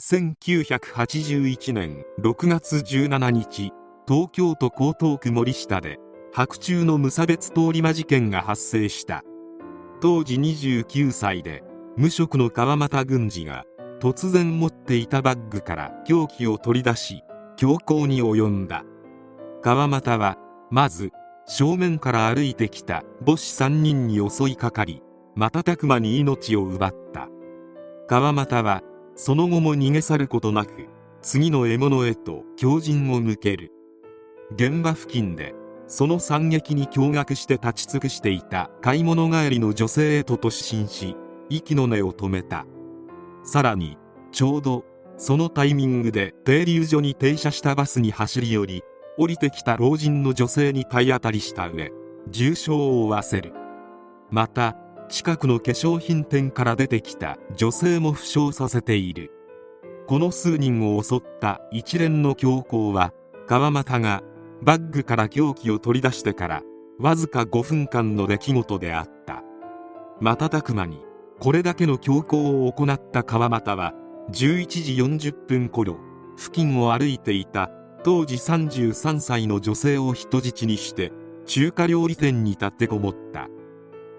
1981年6月17日東京都江東区森下で白昼の無差別通り魔事件が発生した。当時29歳で無職の川又軍司が突然持っていたバッグから凶器を取り出し強行に及んだ。川又はまず正面から歩いてきた母子3人に襲いかかり瞬く間に命を奪った。川又はその後も逃げ去ることなく次の獲物へと強靭を向ける。現場付近でその惨劇に驚愕して立ち尽くしていた買い物帰りの女性へと突進し息の根を止めた。さらにちょうどそのタイミングで停留所に停車したバスに走り寄り降りてきた老人の女性に体当たりした上重傷を負わせる。また近くの化粧品店から出てきた女性も負傷させている。この数人を襲った一連の強行は川又がバッグから凶器を取り出してからわずか5分間の出来事であった。瞬く間にこれだけの強行を行った川又は11時40分頃付近を歩いていた当時33歳の女性を人質にして中華料理店に立てこもった。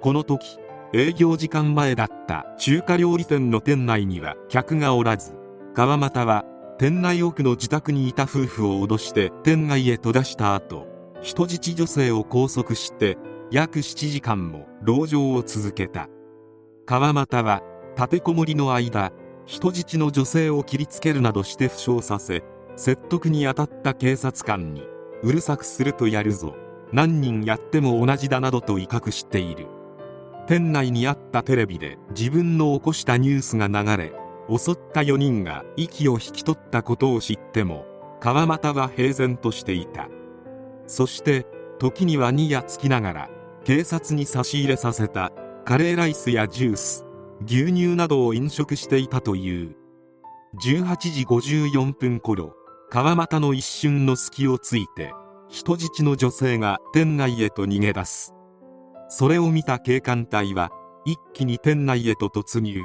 この時営業時間前だった中華料理店の店内には客がおらず川又は店内奥の自宅にいた夫婦を脅して店外へと出した後人質女性を拘束して約7時間も籠城を続けた。川又は立てこもりの間人質の女性を切りつけるなどして負傷させ説得に当たった警察官にうるさくするとやるぞ。何人やっても同じだなどと威嚇している。店内にあったテレビで自分の起こしたニュースが流れ襲った4人が息を引き取ったことを知っても川又は平然としていた。そして時にはにやつきながら警察に差し入れさせたカレーライスやジュース牛乳などを飲食していたという。18時54分頃川又の一瞬の隙をついて人質の女性が店内へと逃げ出す。それを見た警官隊は一気に店内へと突入。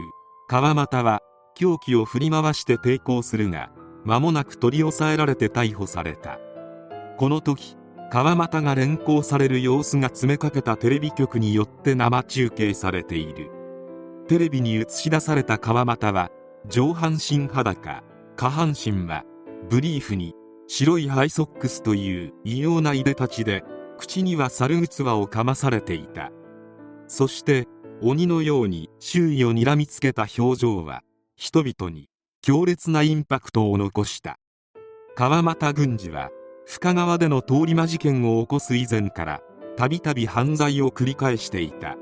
川又は凶器を振り回して抵抗するが間もなく取り押さえられて逮捕された。この時川又が連行される様子が詰めかけたテレビ局によって生中継されている。テレビに映し出された川又は上半身裸下半身はブリーフに白いハイソックスという異様ないでたちで口には猿ぐつわをかまされていた。そして鬼のように周囲を睨みつけた表情は人々に強烈なインパクトを残した。川又軍司は深川での通り魔事件を起こす以前からたびたび犯罪を繰り返していた。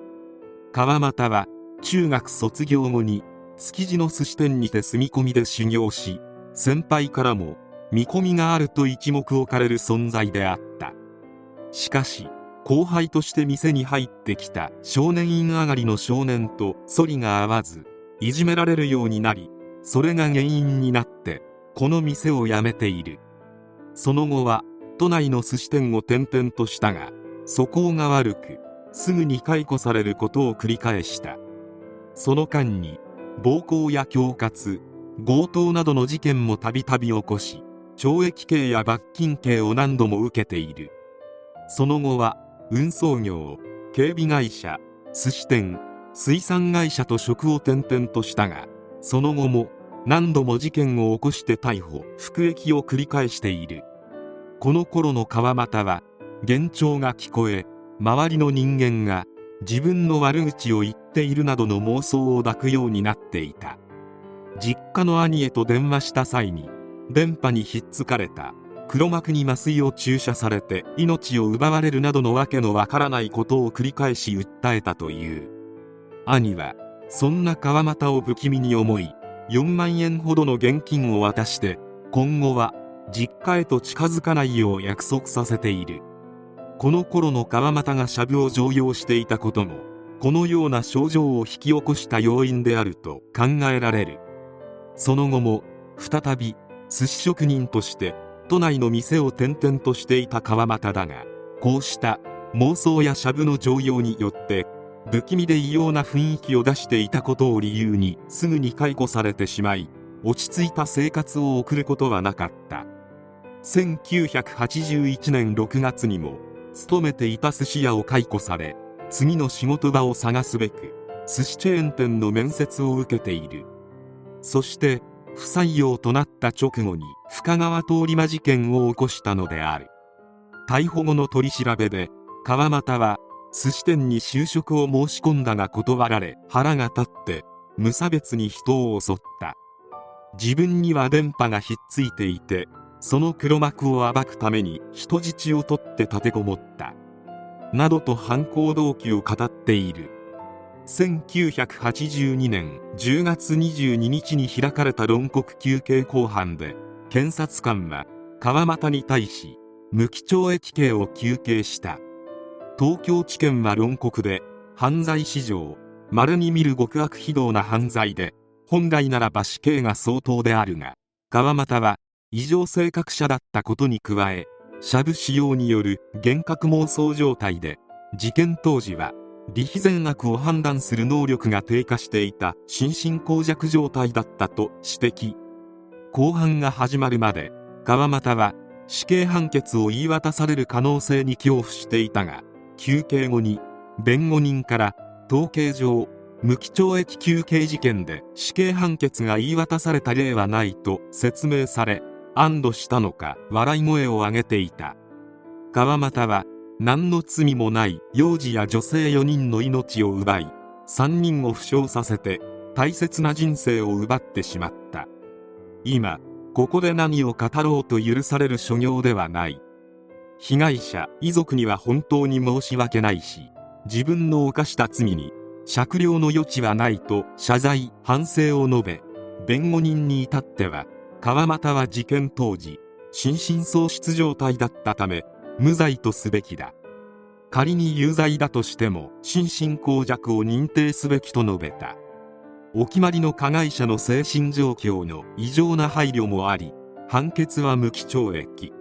川又は中学卒業後に築地の寿司店にて住み込みで修行し先輩からも見込みがあると一目置かれる存在であった。しかし後輩として店に入ってきた少年院上がりの少年と反りが合わずいじめられるようになりそれが原因になってこの店を辞めている。その後は都内の寿司店を転々としたが素行が悪くすぐに解雇されることを繰り返した。その間に暴行や恐喝強盗などの事件もたびたび起こし懲役刑や罰金刑を何度も受けている。その後は運送業警備会社寿司店水産会社と職を転々としたがその後も何度も事件を起こして逮捕服役を繰り返している。この頃の川又は幻聴が聞こえ周りの人間が自分の悪口を言っているなどの妄想を抱くようになっていた。実家の兄へと電話した際に電波にひっつかれた。黒幕に麻酔を注射されて命を奪われるなどのわけのわからないことを繰り返し訴えたという。兄はそんな川又を不気味に思い4万円ほどの現金を渡して今後は実家へと近づかないよう約束させている。この頃の川又がシャブを常用していたこともこのような症状を引き起こした要因であると考えられる。その後も再び寿司職人として都内の店を転々としていた川又だがこうした妄想やシャブの常用によって不気味で異様な雰囲気を出していたことを理由にすぐに解雇されてしまい落ち着いた生活を送ることはなかった。1981年6月にも勤めていた寿司屋を解雇され次の仕事場を探すべく寿司チェーン店の面接を受けている。そして不採用となった直後に深川通り魔事件を起こしたのである。逮捕後の取り調べで川又は寿司店に就職を申し込んだが断られ腹が立って無差別に人を襲った。自分には電波がひっついていてその黒幕を暴くために人質を取って立てこもった。などと犯行動機を語っている。1982年10月22日に開かれた論告休刑公判で検察官は川又に対し無期懲役刑を求刑した。東京地検は論告で犯罪史上稀に見る極悪非道な犯罪で本来ならば死刑が相当であるが川又は異常性格者だったことに加えシャブ使用による幻覚妄想状態で事件当時は理非善悪を判断する能力が低下していた心神耗弱状態だったと指摘。公判が始まるまで川又は死刑判決を言い渡される可能性に恐怖していたが休刑後に弁護人から統計上無期懲役休刑事件で死刑判決が言い渡された例はないと説明され安堵したのか笑い声を上げていた。川又は何の罪もない幼児や女性4人の命を奪い3人を負傷させて大切な人生を奪ってしまった。今ここで何を語ろうと許される所業ではない。被害者遺族には本当に申し訳ないし自分の犯した罪に酌量の余地はないと謝罪反省を述べ弁護人に至っては川又は事件当時心神喪失状態だったため無罪とすべきだ。仮に有罪だとしても心神耗弱を認定すべきと述べた。お決まりの加害者の精神状況の異常な配慮もあり判決は無期懲役。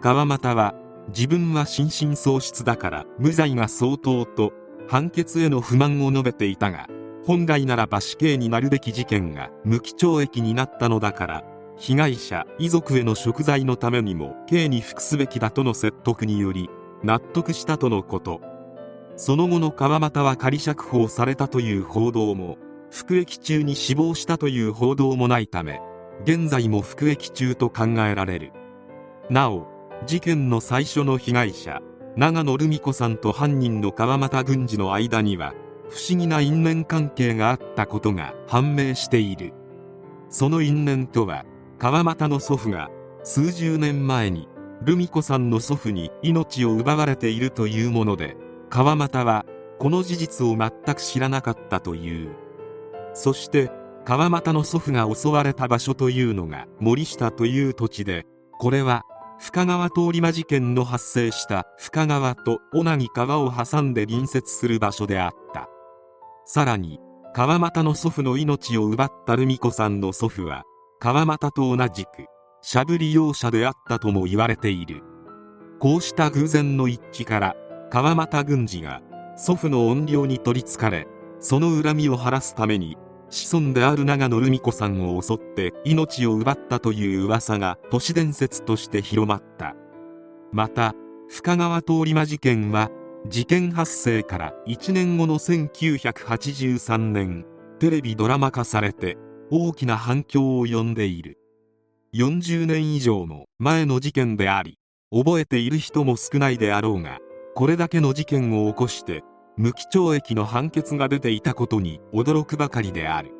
川又は自分は心神喪失だから無罪が相当と判決への不満を述べていたが本来ならば死刑になるべき事件が無期懲役になったのだから被害者遺族への贖罪のためにも刑に服すべきだとの説得により納得したとのこと。その後の川又は仮釈放されたという報道も服役中に死亡したという報道もないため現在も服役中と考えられる。なお事件の最初の被害者長野留美子さんと犯人の川又軍司の間には不思議な因縁関係があったことが判明している。その因縁とは川又の祖父が数十年前にルミ子さんの祖父に命を奪われているというもので川又はこの事実を全く知らなかったという。そして川又の祖父が襲われた場所というのが森下という土地でこれは深川通り魔事件の発生した深川と小名に川を挟んで隣接する場所であった。さらに川又の祖父の命を奪ったルミ子さんの祖父は川又と同じくしゃぶり容赦であったとも言われている。こうした偶然の一致から川又軍司が祖父の怨霊に取りつかれその恨みを晴らすために子孫である長野留美子さんを襲って命を奪ったという噂が都市伝説として広まった。また深川通り魔事件は事件発生から1年後の1983年テレビドラマ化されて大きな反響を呼んでいる。40年以上も前の事件であり覚えている人も少ないであろうがこれだけの事件を起こして無期懲役の判決が出ていたことに驚くばかりである。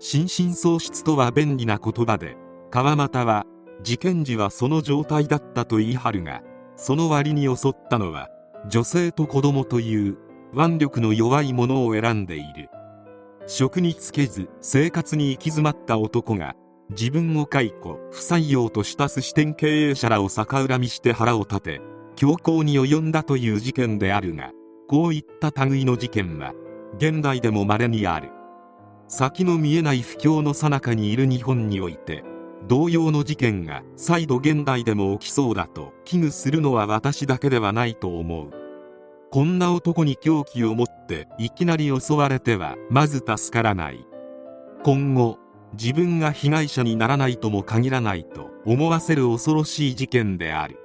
心神喪失とは便利な言葉で川又は事件時はその状態だったと言い張るがその割に襲ったのは女性と子供という腕力の弱いものを選んでいる。職に就けず生活に行き詰まった男が自分を解雇不採用とした寿司店経営者らを逆恨みして腹を立て強行に及んだという事件であるがこういった類の事件は現代でも稀にある。先の見えない不況の最中にいる日本において同様の事件が再度現代でも起きそうだと危惧するのは私だけではないと思う。こんな男に狂気を持っていきなり襲われてはまず助からない。今後自分が被害者にならないとも限らないと思わせる恐ろしい事件である。